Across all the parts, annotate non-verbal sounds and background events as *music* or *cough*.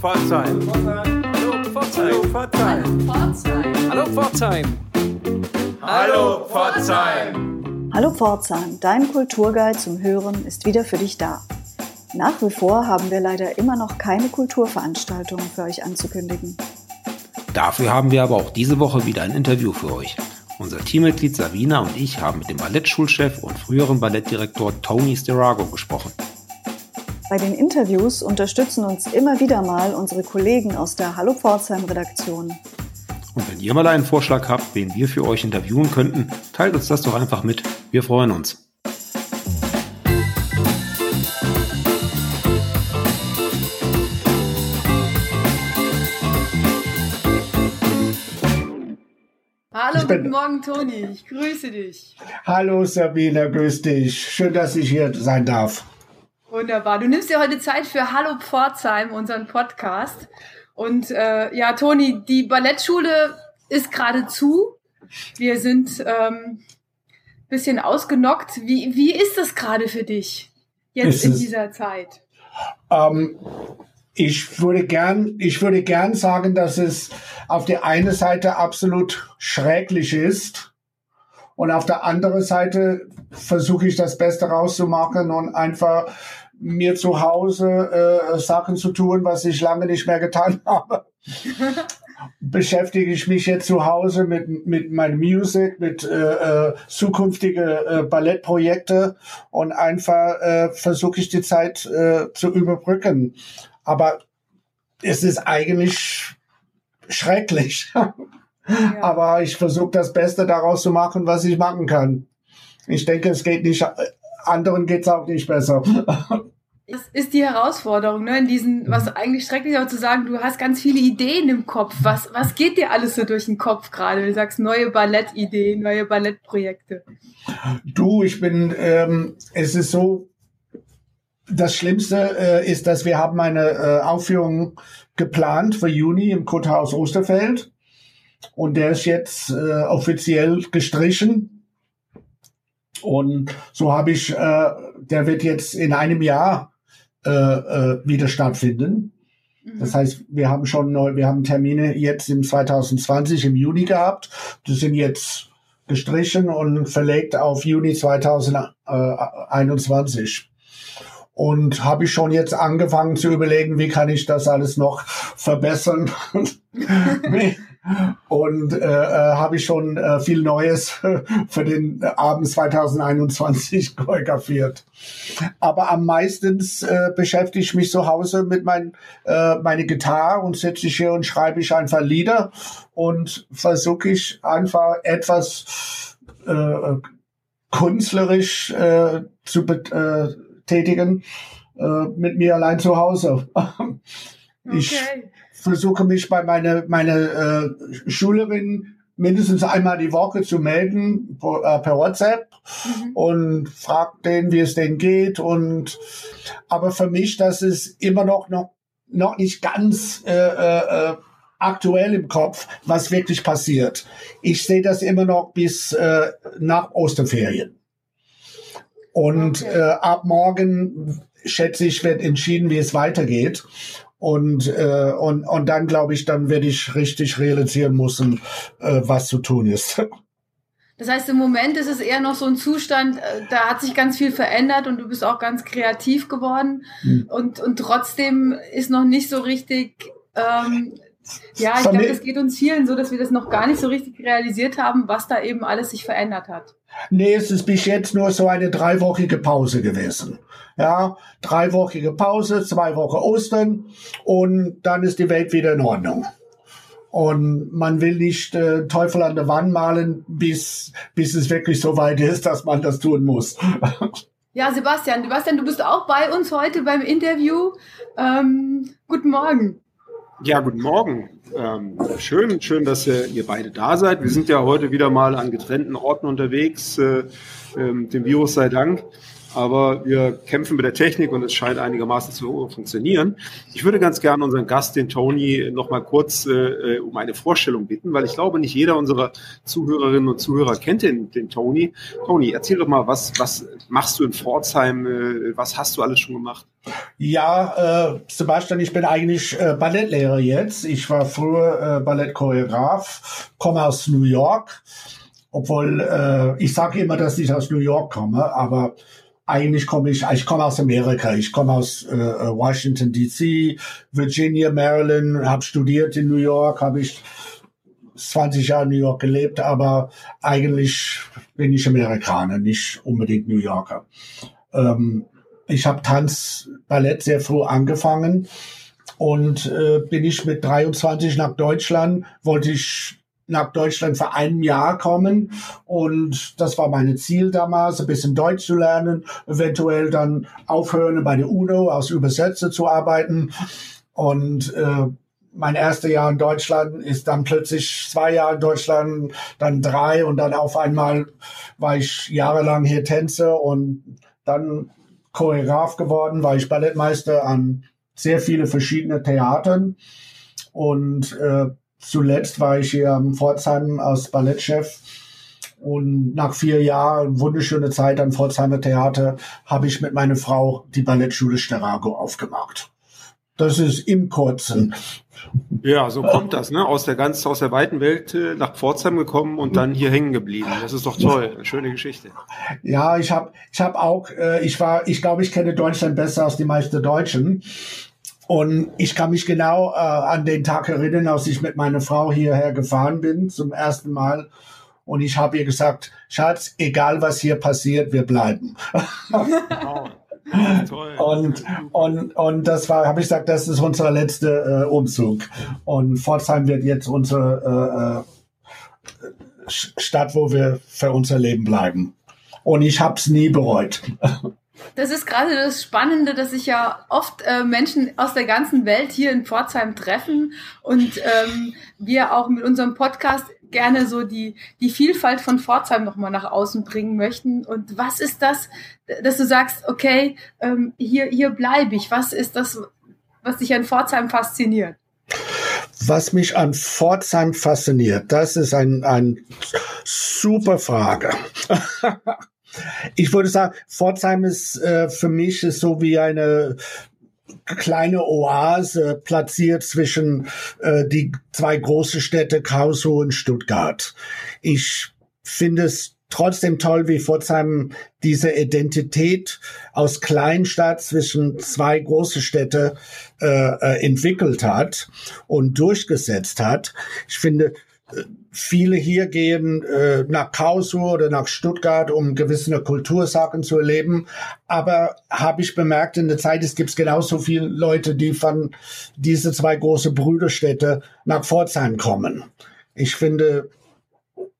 Pforzheim. Hallo Pforzheim. Hallo Pforzheim. Hallo Pforzheim. Hallo Pforzheim, dein Kulturguide zum Hören ist wieder für dich da. Nach wie vor haben wir leider immer noch keine Kulturveranstaltungen für euch anzukündigen. Dafür haben wir aber auch diese Woche wieder ein Interview für euch. Unser Teammitglied Savina und ich haben mit dem Ballettschulchef und früheren Ballettdirektor Tony Sterago gesprochen. Bei den Interviews unterstützen uns immer wieder mal unsere Kollegen aus der Hallo Pforzheim Redaktion. Und wenn ihr mal einen Vorschlag habt, wen wir für euch interviewen könnten, teilt uns das doch einfach mit. Wir freuen uns. Hallo, guten Morgen, Toni. Ich grüße dich. Hallo Sabine, grüß dich. Schön, dass ich hier sein darf. Wunderbar. Du nimmst dir heute Zeit für Hallo Pforzheim, unseren Podcast. Und äh, ja, Toni, die Ballettschule ist gerade zu. Wir sind ähm, bisschen ausgenockt. Wie, wie ist das gerade für dich jetzt Ist in es- dieser Zeit? Ähm, ich würde gern, ich würde gern sagen, dass es auf der einen Seite absolut schrecklich ist und auf der anderen Seite versuche ich das Beste rauszumachen und einfach mir zu Hause äh, Sachen zu tun, was ich lange nicht mehr getan *laughs* habe. *laughs* Beschäftige ich mich jetzt zu Hause mit, mit meinem Music, mit äh, äh, zukünftige äh, Ballettprojekte und einfach äh, versuche ich die Zeit äh, zu überbrücken. Aber es ist eigentlich schrecklich. *laughs* Ja. Aber ich versuche das Beste daraus zu machen, was ich machen kann. Ich denke, es geht nicht, anderen geht's auch nicht besser. *laughs* Das ist die Herausforderung, ne? In diesen, was eigentlich schrecklich ist, aber zu sagen, du hast ganz viele Ideen im Kopf. Was, was geht dir alles so durch den Kopf gerade? Du sagst neue Ballettideen, neue Ballettprojekte. Du, ich bin, ähm, es ist so, das Schlimmste äh, ist, dass wir haben eine äh, Aufführung geplant für Juni im Kuthaus Osterfeld und der ist jetzt äh, offiziell gestrichen und so habe ich, äh, der wird jetzt in einem Jahr äh, äh, wieder stattfinden. Das heißt, wir haben schon neu, wir haben Termine jetzt im 2020 im Juni gehabt. Die sind jetzt gestrichen und verlegt auf Juni 2021. Und habe ich schon jetzt angefangen zu überlegen, wie kann ich das alles noch verbessern. *laughs* und äh, äh, habe ich schon äh, viel Neues *laughs* für den Abend 2021 *laughs* choreografiert. Aber am meisten äh, beschäftige ich mich zu Hause mit mein, äh, meine Gitarre und sitze ich hier und schreibe ich einfach Lieder und versuche ich einfach etwas äh, künstlerisch äh, zu betätigen äh, mit mir allein zu Hause. *laughs* Ich Okay. Versuche mich bei meiner meine, äh, Schülerin mindestens einmal die Woche zu melden per, äh, per WhatsApp Mhm. und fragt denen, wie es denen geht. Und aber für mich, das ist immer noch noch, noch nicht ganz äh, äh, äh, aktuell im Kopf, was wirklich passiert. Ich sehe das immer noch bis äh, nach Osterferien. Und Okay. äh, ab morgen schätze ich, wird entschieden, wie es weitergeht. Und, äh, und, und dann glaube ich, dann werde ich richtig realisieren müssen, äh, was zu tun ist. *laughs* Das heißt, im Moment ist es eher noch so ein Zustand, äh, da hat sich ganz viel verändert und du bist auch ganz kreativ geworden. Hm. Und, und trotzdem ist noch nicht so richtig, ähm, ja, ich glaube, das geht uns vielen so, dass wir das noch gar nicht so richtig realisiert haben, was da eben alles sich verändert hat. Nee, es ist bis jetzt nur so eine dreiwöchige Pause gewesen. Ja, dreiwöchige Pause, zwei Wochen Ostern und dann ist die Welt wieder in Ordnung. Und man will nicht äh, Teufel an der Wand malen, bis, bis es wirklich so weit ist, dass man das tun muss. *laughs* Ja, Sebastian, Sebastian, du bist auch bei uns heute beim Interview. Ähm, guten Morgen. Ja, guten Morgen. Ähm, schön, schön, dass ihr, ihr beide da seid. Wir sind ja heute wieder mal an getrennten Orten unterwegs, äh, ähm, dem Virus sei Dank. Aber wir kämpfen mit der Technik und es scheint einigermaßen zu funktionieren. Ich würde ganz gerne unseren Gast, den Tony, noch mal kurz äh, um eine Vorstellung bitten, weil ich glaube, nicht jeder unserer Zuhörerinnen und Zuhörer kennt den, den Tony. Tony, erzähl doch mal, was, was machst du in Pforzheim? Äh, was hast du alles schon gemacht? Ja, äh, Sebastian, ich bin eigentlich äh, Ballettlehrer jetzt. Ich war früher äh, Ballettchoreograf, komme aus New York obwohl äh, ich sage immer, dass ich aus New York komme, aber eigentlich komme ich, ich komme aus Amerika. Ich komme aus äh, Washington D.C., Virginia, Maryland, habe studiert in New York, habe ich 20 Jahre in New York gelebt, aber eigentlich bin ich Amerikaner, nicht unbedingt New Yorker. Ähm, ich habe Tanz, Ballett sehr früh angefangen und äh, bin ich mit 23 nach Deutschland, wollte ich nach Deutschland für ein Jahr kommen. Und das war mein Ziel damals, ein bisschen Deutsch zu lernen, eventuell dann aufhören, bei der UNO als Übersetzer zu arbeiten. Und äh, mein erstes Jahr in Deutschland ist dann plötzlich zwei Jahre in Deutschland, dann drei und dann auf einmal war ich jahrelang hier Tänzer und dann Choreograf geworden, war ich Ballettmeister an sehr viele verschiedene Theatern und äh, Zuletzt war ich hier am Pforzheim als Ballettchef. Und nach vier Jahren, wunderschöne Zeit am Pforzheimer Theater, habe ich mit meiner Frau die Ballettschule Sterago aufgemacht. Das ist im Kurzen. Ja, so kommt das, ne? Aus der ganz, aus der weiten Welt äh, nach Pforzheim gekommen und dann hier hängen geblieben. Das ist doch toll, eine schöne Geschichte. Ja, ich habe, ich habe auch, äh, ich war, ich glaube, ich kenne Deutschland besser als die meisten Deutschen. Und ich kann mich genau äh, an den Tag erinnern, als ich mit meiner Frau hierher gefahren bin zum ersten Mal. Und ich habe ihr gesagt, Schatz, egal was hier passiert, wir bleiben. Wow. und, und, und das war, habe ich gesagt, das ist unser letzter äh, Umzug. Und Pforzheim wird jetzt unsere äh, äh Stadt, wo wir für unser Leben bleiben. Und ich habe es nie bereut. *laughs* Das ist gerade das Spannende, dass sich ja oft äh, Menschen aus der ganzen Welt hier in Pforzheim treffen und ähm, wir auch mit unserem Podcast gerne so die, die Vielfalt von Pforzheim nochmal nach außen bringen möchten. Und was ist das, dass du sagst, okay, ähm, hier, hier bleibe ich? Was ist das, was dich an Pforzheim fasziniert? Was mich an Pforzheim fasziniert, das ist ein, ein super Frage. *laughs* Ich würde sagen, Pforzheim ist äh, für mich ist so wie eine kleine Oase platziert zwischen äh, die zwei großen Städte Karlsruhe und Stuttgart. Ich finde es trotzdem toll, wie Pforzheim diese Identität aus Kleinstadt zwischen zwei große Städte äh, äh entwickelt hat und durchgesetzt hat. Ich finde, viele hier gehen äh, nach Karlsruhe oder nach Stuttgart, um gewisse Kultursachen zu erleben. Aber habe ich bemerkt in der Zeit, es gibt genauso viele Leute, die von diese zwei große Brüderstädte nach Pforzheim kommen. Ich finde,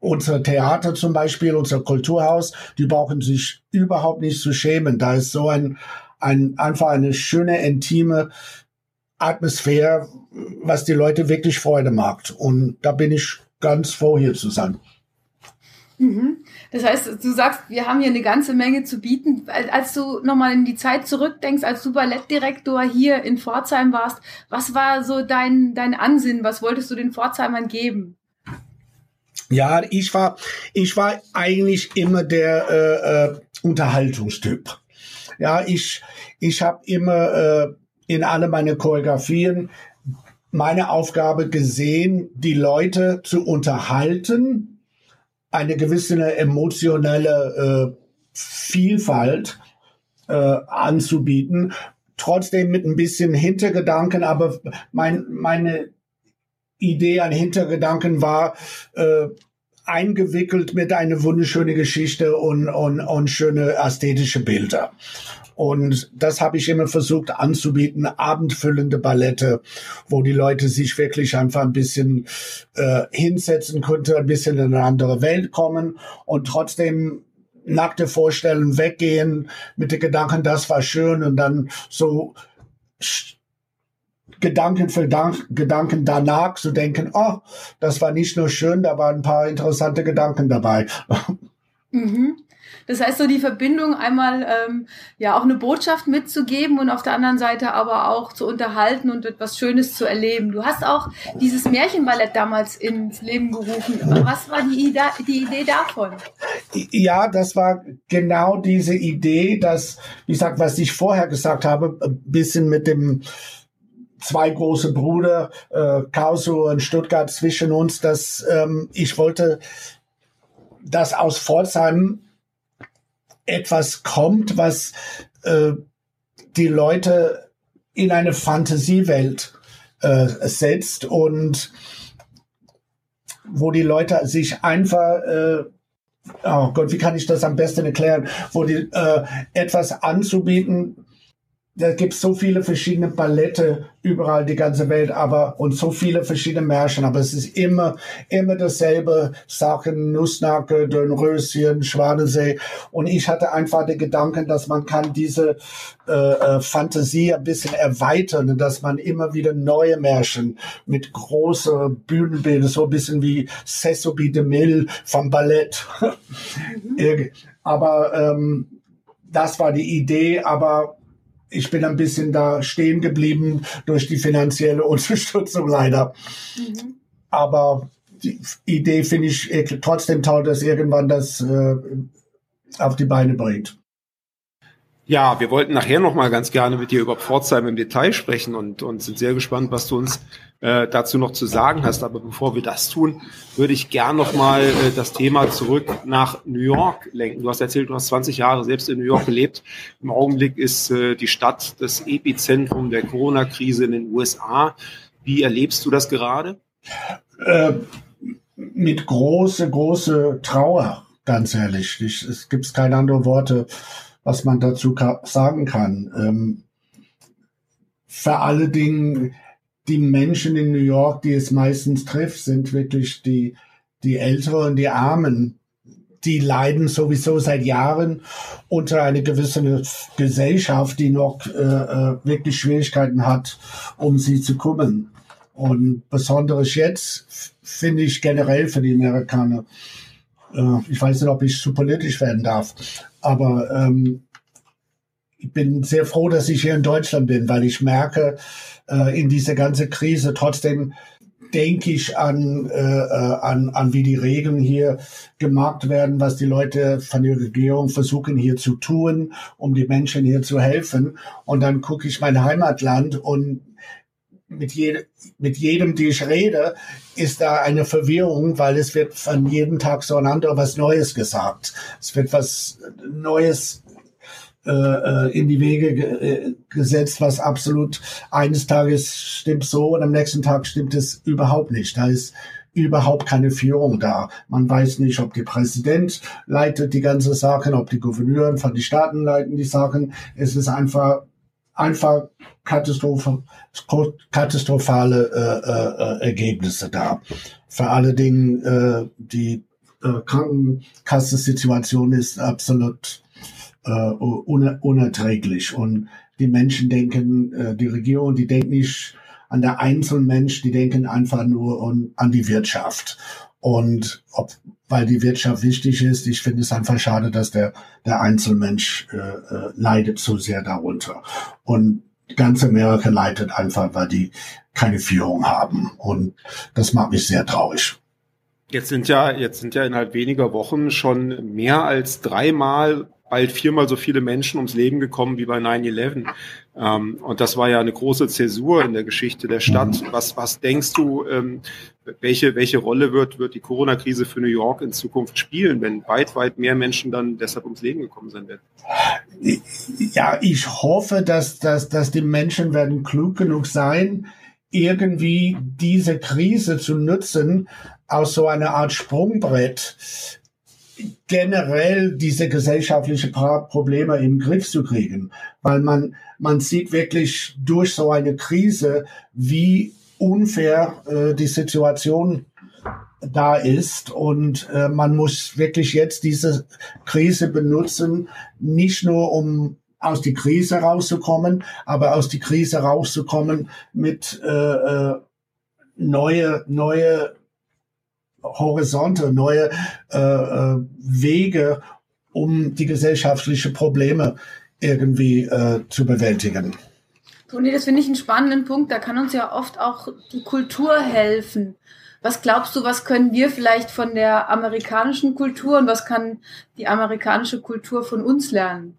unser Theater zum Beispiel, unser Kulturhaus, die brauchen sich überhaupt nicht zu schämen. Da ist so ein, ein einfach eine schöne, intime Atmosphäre, was die Leute wirklich Freude macht. Und da bin ich ganz froh, hier zu sein. Mhm. Das heißt, du sagst, wir haben hier eine ganze Menge zu bieten. Als du nochmal in die Zeit zurückdenkst, als du Ballettdirektor hier in Pforzheim warst, was war so dein, dein Ansinn? Was wolltest du den Pforzheimern geben? Ja, ich war, ich war eigentlich immer der äh, äh, Unterhaltungstyp. Ja, ich, ich habe immer äh, in alle meine Choreografien meine Aufgabe gesehen, die Leute zu unterhalten, eine gewisse emotionelle äh, Vielfalt äh, anzubieten, trotzdem mit ein bisschen Hintergedanken, aber mein, meine Idee an Hintergedanken war, äh, eingewickelt mit einer wunderschönen Geschichte und, und, und schöne ästhetische Bilder. Und das habe ich immer versucht anzubieten, abendfüllende Ballette, wo die Leute sich wirklich einfach ein bisschen äh, hinsetzen könnten, ein bisschen in eine andere Welt kommen und trotzdem nackte Vorstellungen weggehen mit den Gedanken, das war schön und dann so Gedanken für Gedanken danach zu denken, oh, das war nicht nur schön, da waren ein paar interessante Gedanken dabei. *laughs* Mhm. Das heißt, so die Verbindung einmal ähm, ja auch eine Botschaft mitzugeben und auf der anderen Seite aber auch zu unterhalten und etwas Schönes zu erleben. Du hast auch dieses Märchenballett damals ins Leben gerufen. Was war die, Ida die Idee davon? Ja, das war genau diese Idee, dass, wie gesagt, was ich vorher gesagt habe, ein bisschen mit dem zwei große Brüder, äh, Karlsruhe und Stuttgart zwischen uns, dass ähm, ich wollte, dass aus Pforzheim etwas kommt, was äh, die Leute in eine Fantasiewelt äh, setzt und wo die Leute sich einfach, äh, oh Gott, wie kann ich das am besten erklären, wo die äh, etwas anzubieten, da gibt es so viele verschiedene Ballette überall die ganze Welt, aber und so viele verschiedene Märchen, aber es ist immer immer dasselbe Sachen, Nussnacke, Dönröschen, Schwanesee und ich hatte einfach den Gedanken, dass man kann diese äh, äh, Fantasie ein bisschen erweitern dass man immer wieder neue Märchen mit große Bühnenbilder, so ein bisschen wie Sessobi de Mille vom Ballett. Mhm. *laughs* aber ähm, das war die Idee, aber ich bin ein bisschen da stehen geblieben durch die finanzielle *laughs* Unterstützung leider. Mhm. Aber die Idee finde ich trotzdem toll, dass irgendwann das äh, auf die Beine bringt. Ja, wir wollten nachher noch mal ganz gerne mit dir über Pforzheim im Detail sprechen und, und sind sehr gespannt, was du uns äh, dazu noch zu sagen hast. Aber bevor wir das tun, würde ich gern noch mal äh, das Thema zurück nach New York lenken. Du hast erzählt, du hast 20 Jahre selbst in New York gelebt. Im Augenblick ist äh, die Stadt das Epizentrum der Corona-Krise in den USA. Wie erlebst du das gerade? Äh, mit große, große Trauer, ganz ehrlich. Ich, es gibt keine anderen Worte was man dazu ka sagen kann. Ähm, für alle Dinge, die Menschen in New York, die es meistens trifft, sind wirklich die, die Älteren und die Armen. Die leiden sowieso seit Jahren unter einer gewissen Gesellschaft, die noch äh, äh wirklich Schwierigkeiten hat, um sie zu kümmern. Und besonders jetzt finde ich generell für die Amerikaner, äh, ich weiß nicht, ob ich zu politisch werden darf, aber ähm, ich bin sehr froh, dass ich hier in Deutschland bin, weil ich merke, äh, in dieser ganzen Krise trotzdem denke ich an, äh, äh, an, an, wie die Regeln hier gemacht werden, was die Leute von der Regierung versuchen hier zu tun, um die Menschen hier zu helfen. Und dann gucke ich mein Heimatland und mit, je, mit jedem, die ich rede, ist da eine Verwirrung, weil es wird von jedem Tag so ein anderer was Neues gesagt. Es wird was Neues äh, äh in die Wege ge äh, gesetzt, was absolut eines Tages stimmt so und am nächsten Tag stimmt es überhaupt nicht. Da ist überhaupt keine Führung da. Man weiß nicht, ob der Präsident leitet die ganze Sachen, ob die Gouverneuren von den Staaten leiten die Sachen. Es ist einfach einfach Katastrophe, katastrophale äh, äh, Ergebnisse da. Vor allen Dingen äh, die äh, Krankenkassensituation ist absolut äh, un unerträglich und die Menschen denken, äh, die Regierung, die denkt nicht an der einzelnen Mensch, die denken einfach nur an, an die Wirtschaft. Und ob, weil die Wirtschaft wichtig ist, ich finde es einfach schade, dass der, der Einzelmensch äh, äh, leidet so sehr darunter. Und ganz Amerika leidet einfach, weil die keine Führung haben. Und das macht mich sehr traurig. Jetzt sind ja, jetzt sind ja innerhalb weniger Wochen schon mehr als dreimal bald viermal so viele Menschen ums Leben gekommen wie bei 9-11. Ähm, und das war ja eine große Zäsur in der Geschichte der Stadt. Mhm. Was, was denkst du, ähm, welche, welche Rolle wird, wird die Corona-Krise für New York in Zukunft spielen, wenn weit, weit mehr Menschen dann deshalb ums Leben gekommen sein werden? Ja, ich hoffe, dass, dass, dass die Menschen werden klug genug sein, irgendwie diese Krise zu nutzen, aus so einer Art Sprungbrett generell diese gesellschaftlichen Probleme im Griff zu kriegen, weil man man sieht wirklich durch so eine Krise, wie unfair äh, die Situation da ist. Und äh, man muss wirklich jetzt diese Krise benutzen, nicht nur um aus die Krise rauszukommen, aber aus die Krise rauszukommen mit äh, äh, neue neue Horizonte, neue äh, äh, Wege, um die gesellschaftlichen Probleme irgendwie äh, zu bewältigen. Toni, das finde ich einen spannenden Punkt. Da kann uns ja oft auch die Kultur helfen. Was glaubst du, was können wir vielleicht von der amerikanischen Kultur und was kann die amerikanische Kultur von uns lernen?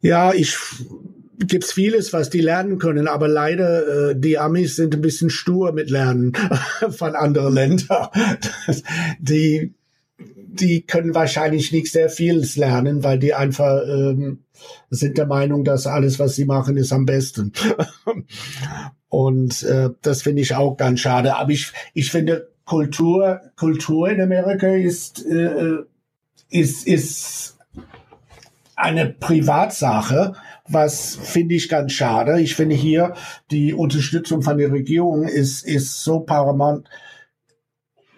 Ja, ich gibt's vieles, was die lernen können, aber leider äh, die Amis sind ein bisschen stur mit Lernen *laughs* von anderen Ländern. die die können wahrscheinlich nicht sehr vieles lernen, weil die einfach ähm, sind der Meinung, dass alles, was sie machen, ist am besten. *laughs* Und äh, das finde ich auch ganz schade. Aber ich, ich finde, Kultur, Kultur in Amerika ist, äh, ist, ist eine Privatsache, was finde ich ganz schade. Ich finde hier die Unterstützung von der Regierung ist, ist so paramount,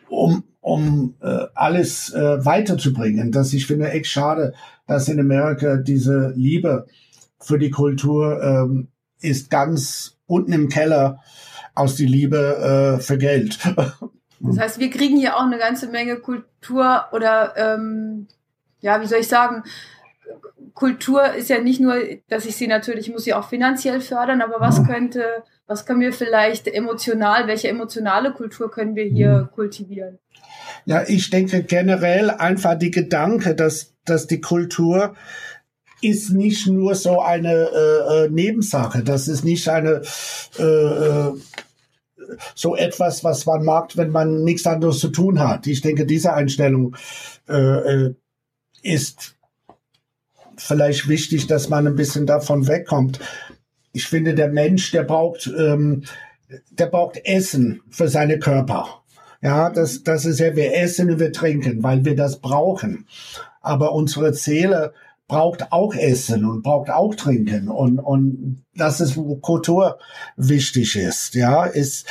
um, um äh, alles äh, weiterzubringen, dass ich finde echt schade, dass in Amerika diese Liebe für die Kultur ähm, ist ganz unten im Keller aus die Liebe äh, für Geld. *laughs* Das heißt, wir kriegen hier auch eine ganze Menge Kultur oder ähm, ja, wie soll ich sagen, Kultur ist ja nicht nur, dass ich sie natürlich, ich muss sie auch finanziell fördern, aber was könnte, was können wir vielleicht emotional, welche emotionale Kultur können wir hier mhm. kultivieren? Ja, ich denke generell einfach die Gedanke, dass, dass die Kultur ist nicht nur so eine äh, äh Nebensache. Das ist nicht eine äh, äh, so etwas, was man mag, wenn man nichts anderes zu tun hat. Ich denke, diese Einstellung äh, äh ist vielleicht wichtig, dass man ein bisschen davon wegkommt. Ich finde, der Mensch, der braucht, ähm, der braucht Essen für seine Körper. Ja, das, das ist ja, wir essen und wir trinken, weil wir das brauchen. Aber unsere Seele braucht auch Essen und braucht auch Trinken. Und, und das ist, wo Kultur wichtig ist. Ja, ist,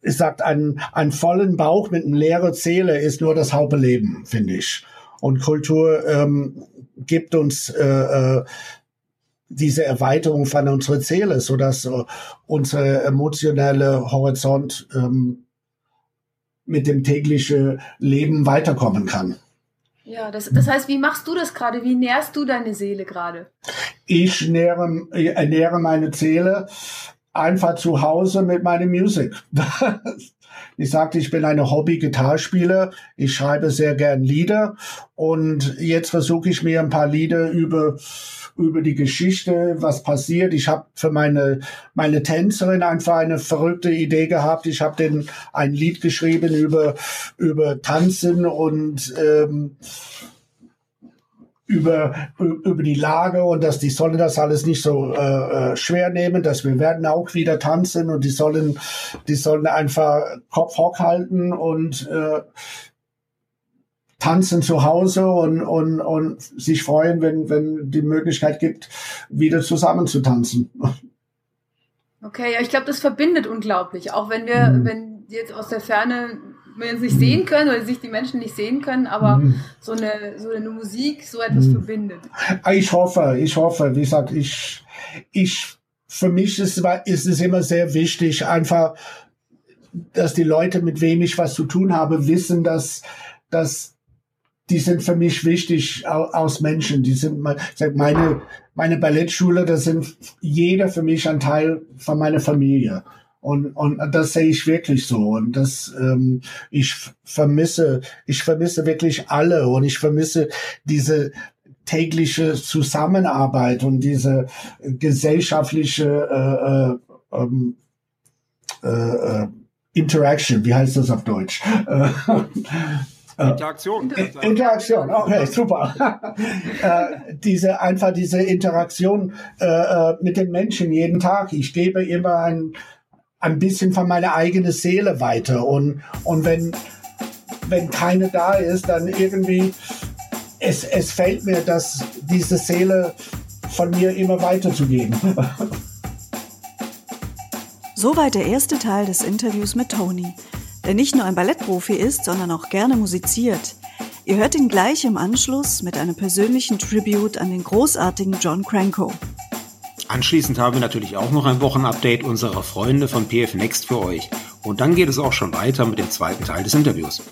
ich sagt, ein, ein vollen Bauch mit einer leeren Seele ist nur das Hauptleben, finde ich. Und Kultur ähm, gibt uns äh, äh, diese Erweiterung von unserer Seele, so dass äh, unser emotionelle Horizont ähm, mit dem täglichen Leben weiterkommen kann. Ja, das, das heißt, wie machst du das gerade? Wie nährst du deine Seele gerade? Ich nähre, ernähre meine Seele einfach zu Hause mit meiner Musik. *laughs* Ich sagte, ich bin eine Hobby-Gitarrspieler. Ich schreibe sehr gern Lieder. Und jetzt versuche ich mir ein paar Lieder über über die Geschichte, was passiert. Ich habe für meine meine Tänzerin einfach eine verrückte Idee gehabt. Ich habe den ein Lied geschrieben über über Tanzen und ähm, über, über die Lage und dass die sollen das alles nicht so äh, äh, schwer nehmen, dass wir werden auch wieder tanzen und die sollen, die sollen einfach Kopf hock halten und äh, tanzen zu Hause und, und, und sich freuen, wenn, wenn die Möglichkeit gibt, wieder zusammen zu tanzen. Okay, ja, ich glaube, das verbindet unglaublich, auch wenn wir, mhm. wenn jetzt aus der Ferne wir uns nicht sehen können oder sich die Menschen nicht sehen können, aber mhm. so, eine, so eine Musik so etwas mhm. verbindet. Ich hoffe, ich hoffe, wie gesagt, ich, ich, für mich ist, ist es immer sehr wichtig, einfach, dass die Leute, mit wem ich was zu tun habe, wissen, dass, dass die sind für mich wichtig aus Menschen. Die sind meine, meine Ballettschule, das sind jeder für mich ein Teil von meiner Familie. Und, und das sehe ich wirklich so. Und das, ähm, ich vermisse, ich vermisse wirklich alle und ich vermisse diese tägliche Zusammenarbeit und diese gesellschaftliche äh, äh, ähm, äh, äh, Interaction, wie heißt das auf Deutsch? Äh, *laughs* Interaktion. Interaktion, okay, super. *laughs* äh, diese einfach diese Interaktion äh, äh, mit den Menschen jeden Tag. Ich gebe immer ein ein bisschen von meiner eigenen Seele weiter. Und, und wenn, wenn keine da ist, dann irgendwie, es, es fällt mir, dass diese Seele von mir immer weiterzugeben. *laughs* Soweit der erste Teil des Interviews mit Tony, der nicht nur ein Ballettprofi ist, sondern auch gerne musiziert. Ihr hört ihn gleich im Anschluss mit einem persönlichen Tribute an den großartigen John Cranko. Anschließend haben wir natürlich auch noch ein Wochenupdate unserer Freunde von PF Next für euch. Und dann geht es auch schon weiter mit dem zweiten Teil des Interviews.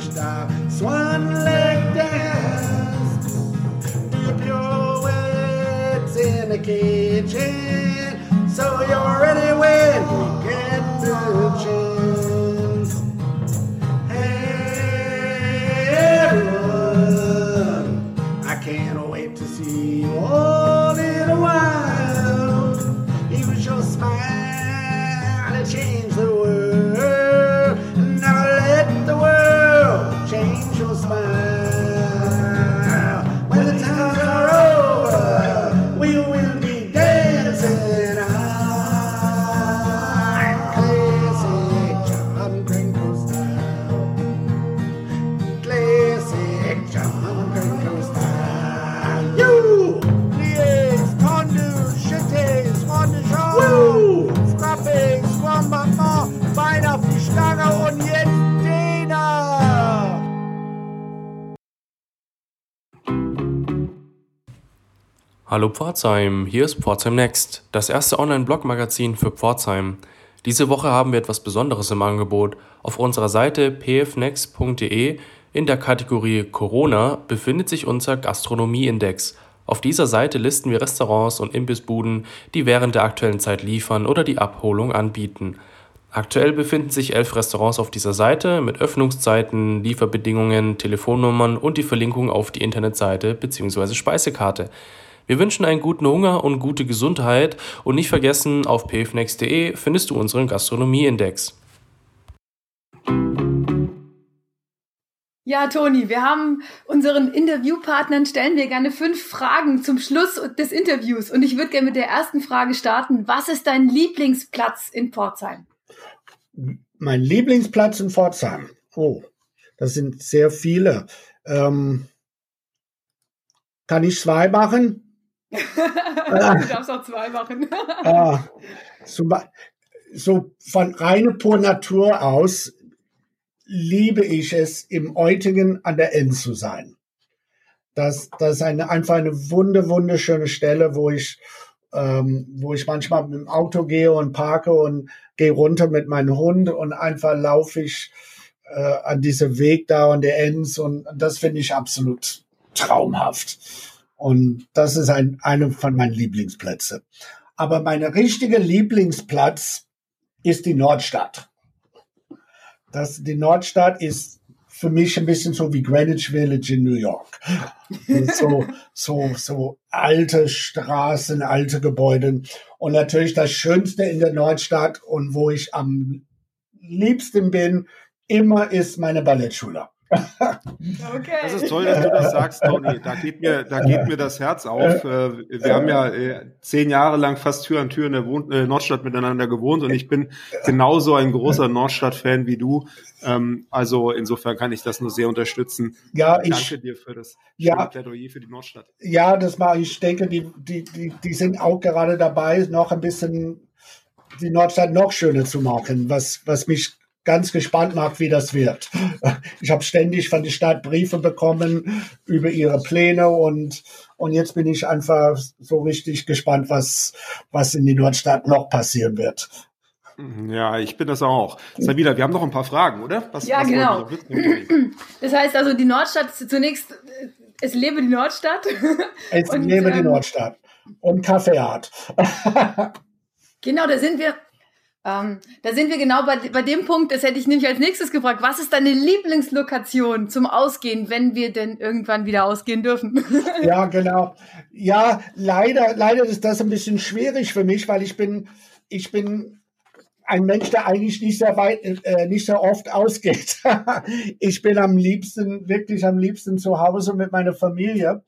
finished our swan leg dance. Whip your words in the kitchen, so you're ready when we get to change. Hallo Pforzheim, hier ist Pforzheim Next, das erste Online-Blog-Magazin für Pforzheim. Diese Woche haben wir etwas Besonderes im Angebot. Auf unserer Seite pfnext.de in der Kategorie Corona befindet sich unser Gastronomie-Index. Auf dieser Seite listen wir Restaurants und Imbissbuden, die während der aktuellen Zeit liefern oder die Abholung anbieten. Aktuell befinden sich elf Restaurants auf dieser Seite mit Öffnungszeiten, Lieferbedingungen, Telefonnummern und die Verlinkung auf die Internetseite bzw. Speisekarte. Wir wünschen einen guten Hunger und gute Gesundheit und nicht vergessen, auf pfnext.de findest du unseren Gastronomie-Index. Ja, Toni, wir haben unseren Interviewpartnern stellen wir gerne fünf Fragen zum Schluss des Interviews. Und ich würde gerne mit der ersten Frage starten. Was ist dein Lieblingsplatz in Pforzheim? Mein Lieblingsplatz in Pforzheim. Oh, das sind sehr viele. Ähm, kann ich zwei machen? Du darfst auch zwei machen. ah, so, so von reiner pur Natur aus liebe ich es, im Eutigen an der End zu sein. Das, das ist eine, einfach eine wunder, wunderschöne Stelle, wo ich, ähm, wo ich manchmal mit dem Auto gehe und parke und gehe runter mit meinem Hund und einfach laufe ich äh, an diesem Weg da an der Enz und das finde ich absolut traumhaft. Und das ist ein, eine von meinen Lieblingsplätze. Aber mein richtiger Lieblingsplatz ist die Nordstadt. Das, die Nordstadt ist für mich ein bisschen so wie Greenwich Village in New York. so, so, so alte Straßen, alte Gebäude. Und natürlich das Schönste in der Nordstadt und wo ich am liebsten bin, immer ist meine Ballettschule. *laughs* Okay. Das ist toll, dass du das sagst, Tony. Da geht mir, da geht mir das Herz auf. Äh, wir haben ja äh, zehn Jahre lang fast Tür an Tür in der äh, Nordstadt miteinander gewohnt und ich bin genauso ein großer Nordstadt-Fan wie du. Ähm, also insofern kann ich das nur sehr unterstützen. Ja, ich danke dir für das ja, Plädoyer für die Nordstadt. Ja, das war, ich denke, die, die, die, die sind auch gerade dabei, noch ein bisschen die Nordstadt noch schöner zu machen, was, was mich ganz gespannt macht, wie das wird. Ich habe ständig von der Stadt Briefe bekommen über ihre Pläne und, und jetzt bin ich einfach so richtig gespannt, was, was in die Nordstadt noch passieren wird. Ja, ich bin das auch. Sabina, wir haben noch ein paar Fragen, oder? Was, ja, was genau. Das heißt also, die Nordstadt zunächst, es lebe die Nordstadt. Es und, lebe die ähm, Nordstadt. Und Kaffeeart. genau, da sind wir ähm, da sind wir genau bei, bei dem Punkt, das hätte ich nämlich als nächstes gefragt. Was ist deine Lieblingslokation zum Ausgehen, wenn wir denn irgendwann wieder ausgehen dürfen? *laughs* ja, genau. Ja, leider, leider ist das ein bisschen schwierig für mich, weil ich bin, ich bin ein Mensch, der eigentlich nicht sehr weit, äh, nicht sehr oft ausgeht. *laughs* ich bin am liebsten, wirklich am liebsten zu Hause mit meiner Familie.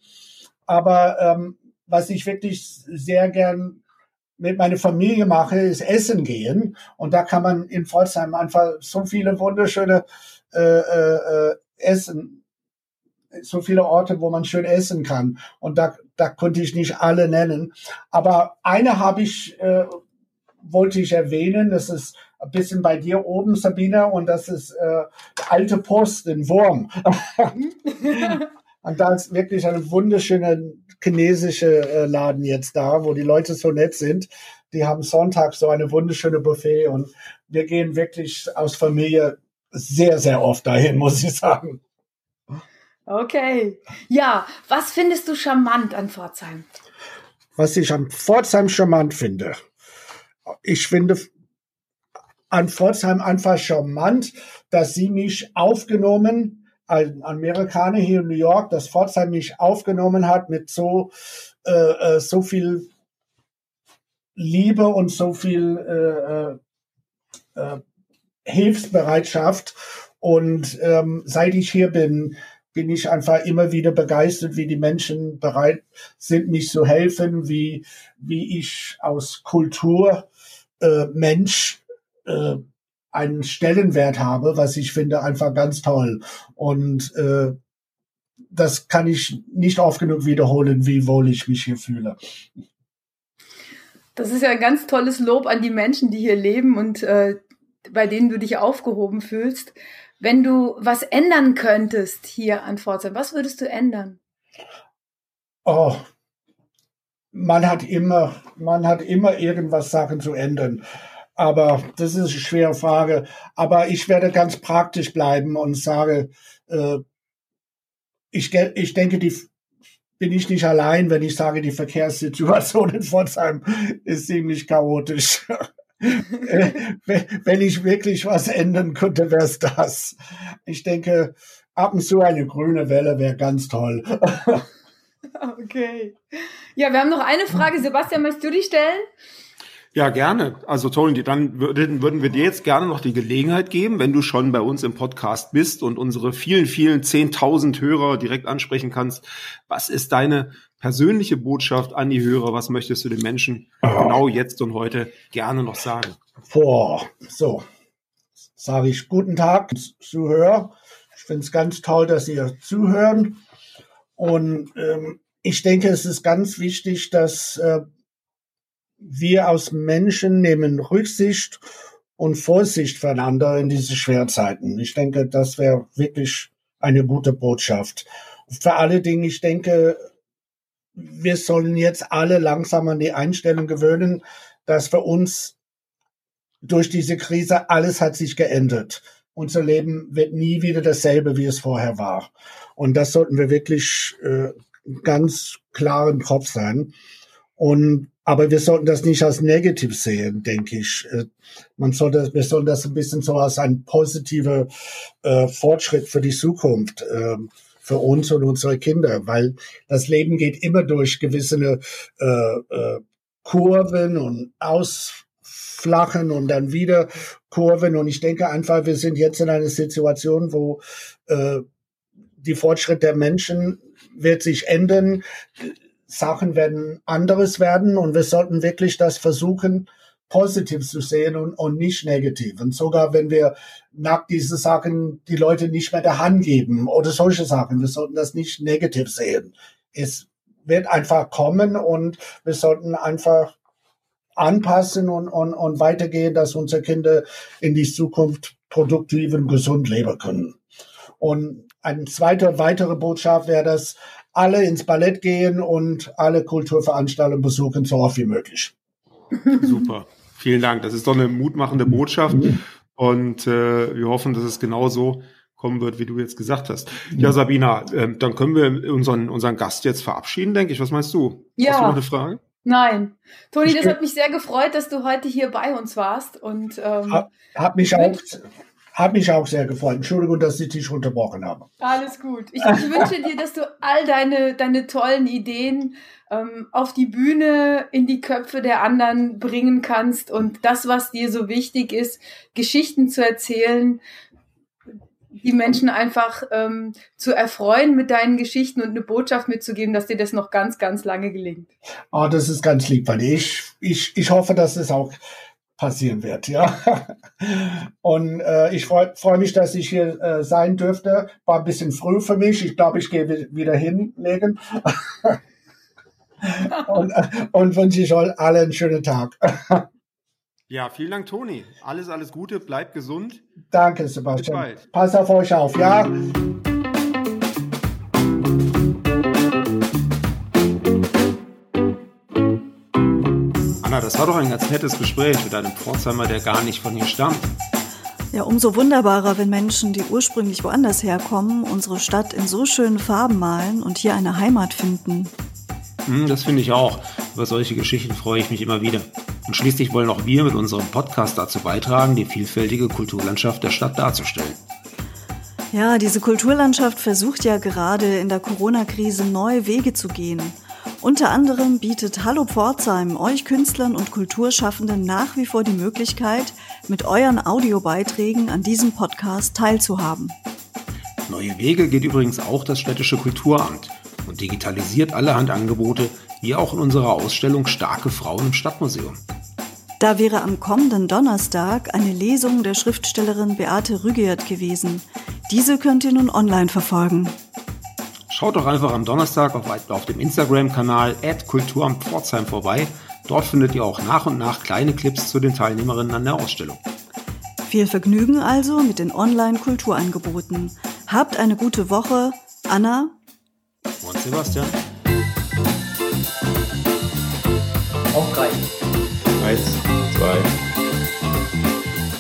Aber ähm, was ich wirklich sehr gern mit meiner Familie mache, ist Essen gehen. Und da kann man in Pforzheim einfach so viele wunderschöne äh, äh, Essen, so viele Orte, wo man schön essen kann. Und da, da konnte ich nicht alle nennen. Aber eine habe ich, äh, wollte ich erwähnen. Das ist ein bisschen bei dir oben, Sabina, und das ist äh, alte Post in Wurm. *laughs* *laughs* und da ist wirklich eine wunderschöne chinesische äh, Laden jetzt da, wo die Leute so nett sind. Die haben Sonntag so eine wunderschöne Buffet und wir gehen wirklich aus Familie sehr, sehr oft dahin, *laughs* muss ich sagen. Okay. Ja, was findest du charmant an Pforzheim? Was ich an Pforzheim charmant finde. Ich finde an Pforzheim einfach charmant, dass sie mich aufgenommen ein Amerikaner hier in New York, dass Pforzheim mich aufgenommen hat mit so, äh, äh, so viel Liebe und so viel äh, äh, äh, Hilfsbereitschaft. Und ähm, seit ich hier bin, bin ich einfach immer wieder begeistert, wie die Menschen bereit sind, mich zu helfen, wie, wie ich aus Kultur äh, Mensch äh, einen Stellenwert habe, was ich finde einfach ganz toll. Und äh, das kann ich nicht oft genug wiederholen, wie wohl ich mich hier fühle. Das ist ja ein ganz tolles Lob an die Menschen, die hier leben und äh, bei denen du dich aufgehoben fühlst. Wenn du was ändern könntest hier an Pforzheim, was würdest du ändern? Oh, man hat immer, man hat immer irgendwas Sachen zu ändern. Aber das ist eine schwere Frage. Aber ich werde ganz praktisch bleiben und sage, äh, ich, ich denke, die bin ich nicht allein, wenn ich sage, die Verkehrssituation *laughs* in Pforzheim ist ziemlich chaotisch. *laughs* Äh, wenn ich wirklich was ändern könnte, wäre es das. Ich denke, ab und zu eine grüne Welle wäre ganz toll. *laughs* okay. Ja, wir haben noch eine Frage. Sebastian, möchtest du die stellen? Ja, gerne. Also Tony, dann würden, würden wir dir jetzt gerne noch die Gelegenheit geben, wenn du schon bei uns im Podcast bist und unsere vielen, vielen 10.000 Hörer direkt ansprechen kannst. Was ist deine persönliche Botschaft an die Hörer? Was möchtest du den Menschen oh. genau jetzt und heute gerne noch sagen? Boah, so. Sage ich guten Tag, Zuhörer. Ich finde es ganz toll, dass ihr zuhören. Und ähm, ich denke, es ist ganz wichtig, dass äh, wir als Menschen nehmen Rücksicht und Vorsicht voneinander in diese Schwerzeiten. Ich denke, das wäre wirklich eine gute Botschaft. Für alle Dinge, ich denke, wir sollen jetzt alle langsam an die Einstellung gewöhnen, dass für uns durch diese Krise alles hat sich geändert. Unser Leben wird nie wieder dasselbe, wie es vorher war. Und das sollten wir wirklich äh, ganz klar im Kopf sein. Und aber wir sollten das nicht als negativ sehen, denke ich. Äh, man sollte, wir sollten das ein bisschen so als ein positiver äh, Fortschritt für die Zukunft, äh, für uns und unsere Kinder, weil das Leben geht immer durch gewisse äh, äh, Kurven und Aus flachen und dann wieder Kurven. Und ich denke einfach, wir sind jetzt in einer Situation, wo äh, die Fortschritt der Menschen wird sich ändern. Sachen werden anderes werden und wir sollten wirklich das versuchen, positiv zu sehen und, und nicht negativ. Und sogar wenn wir nach diese Sachen die Leute nicht mehr der Hand geben oder solche Sachen, wir sollten das nicht negativ sehen. Es wird einfach kommen und wir sollten einfach anpassen und, und, und weitergehen, dass unsere Kinder in die Zukunft produktiv und gesund leben können. Und eine zweite, weitere Botschaft wäre, dass alle ins Ballett gehen und alle Kulturveranstaltungen besuchen, so oft wie möglich. Super. Vielen Dank. Das ist doch eine mutmachende Botschaft. Und äh, wir hoffen, dass es genauso kommen wird, wie du jetzt gesagt hast. Ja, Sabina, äh, dann können wir unseren, unseren Gast jetzt verabschieden, denke ich. Was meinst du? Ja. Hast du noch eine Frage? Nein. Toni, das hat mich sehr gefreut, dass du heute hier bei uns warst. Und ähm, hab, hab mich auch hat mich auch sehr gefreut. Entschuldigung, dass ich dich unterbrochen habe. Alles gut. Ich, ich wünsche dir, dass du all deine, deine tollen Ideen ähm, auf die Bühne, in die Köpfe der anderen bringen kannst und das, was dir so wichtig ist, Geschichten zu erzählen, die Menschen einfach ähm, zu erfreuen mit deinen Geschichten und eine Botschaft mitzugeben, dass dir das noch ganz, ganz lange gelingt. Oh, das ist ganz lieb, weil ich, ich, ich hoffe, dass es auch passieren wird, ja. Und äh, ich freue freu mich, dass ich hier äh, sein dürfte. War ein bisschen früh für mich. Ich glaube, ich gehe wieder hinlegen. *laughs* und, äh, und wünsche ich euch alle einen schönen Tag. ja, vielen Dank, Toni. Alles, alles Gute. Bleibt gesund. Danke, Sebastian. Pass auf euch auf, ja. Anna, das war doch ein ganz nettes Gespräch mit einem Pforzheimer, der gar nicht von hier stammt. Ja, umso wunderbarer, wenn Menschen, die ursprünglich woanders herkommen, unsere Stadt in so schönen Farben malen und hier eine Heimat finden. Hm, das finde ich auch. Über solche Geschichten freue ich mich immer wieder. Und schließlich wollen auch wir mit unserem Podcast dazu beitragen, die vielfältige Kulturlandschaft der Stadt darzustellen. Ja, diese Kulturlandschaft versucht ja gerade in der Corona-Krise neue Wege zu gehen – unter anderem bietet Hallo Pforzheim euch Künstlern und Kulturschaffenden nach wie vor die Möglichkeit, mit euren Audiobeiträgen an diesem Podcast teilzuhaben. Neue Wege geht übrigens auch das städtische Kulturamt und digitalisiert allerhand Angebote, wie auch in unserer Ausstellung Starke Frauen im Stadtmuseum. Da wäre am kommenden Donnerstag eine Lesung der Schriftstellerin Beate Rügert gewesen. Diese könnt ihr nun online verfolgen. Schaut doch einfach am Donnerstag auf, auf dem Instagram-Kanal Kulturamt Pforzheim vorbei. Dort findet ihr auch nach und nach kleine Clips zu den Teilnehmerinnen an der Ausstellung. Viel Vergnügen also mit den Online-Kulturangeboten. Habt eine gute Woche. Anna und Sebastian. Auf drei. Eins, zwei.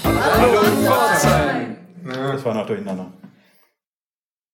Hallo, Hallo Pforzheim. Das war noch durcheinander.